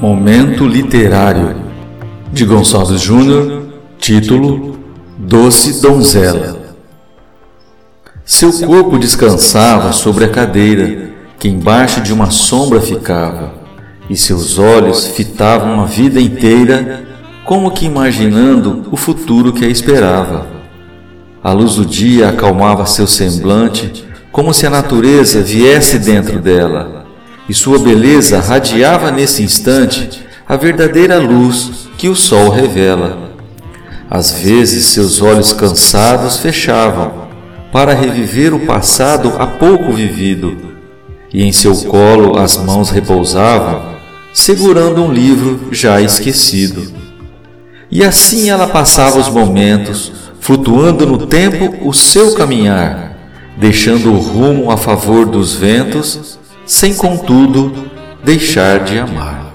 Momento Literário de Gonçalves Júnior, título Doce Donzela. Seu corpo descansava sobre a cadeira, que embaixo de uma sombra ficava, e seus olhos fitavam a vida inteira, como que imaginando o futuro que a esperava. A luz do dia acalmava seu semblante, como se a natureza viesse dentro dela e sua beleza radiava nesse instante a verdadeira luz que o sol revela. Às vezes seus olhos cansados fechavam para reviver o passado há pouco vivido, e em seu colo as mãos repousavam, segurando um livro já esquecido. E assim ela passava os momentos, flutuando no tempo o seu caminhar, deixando o rumo a favor dos ventos sem contudo deixar de amar.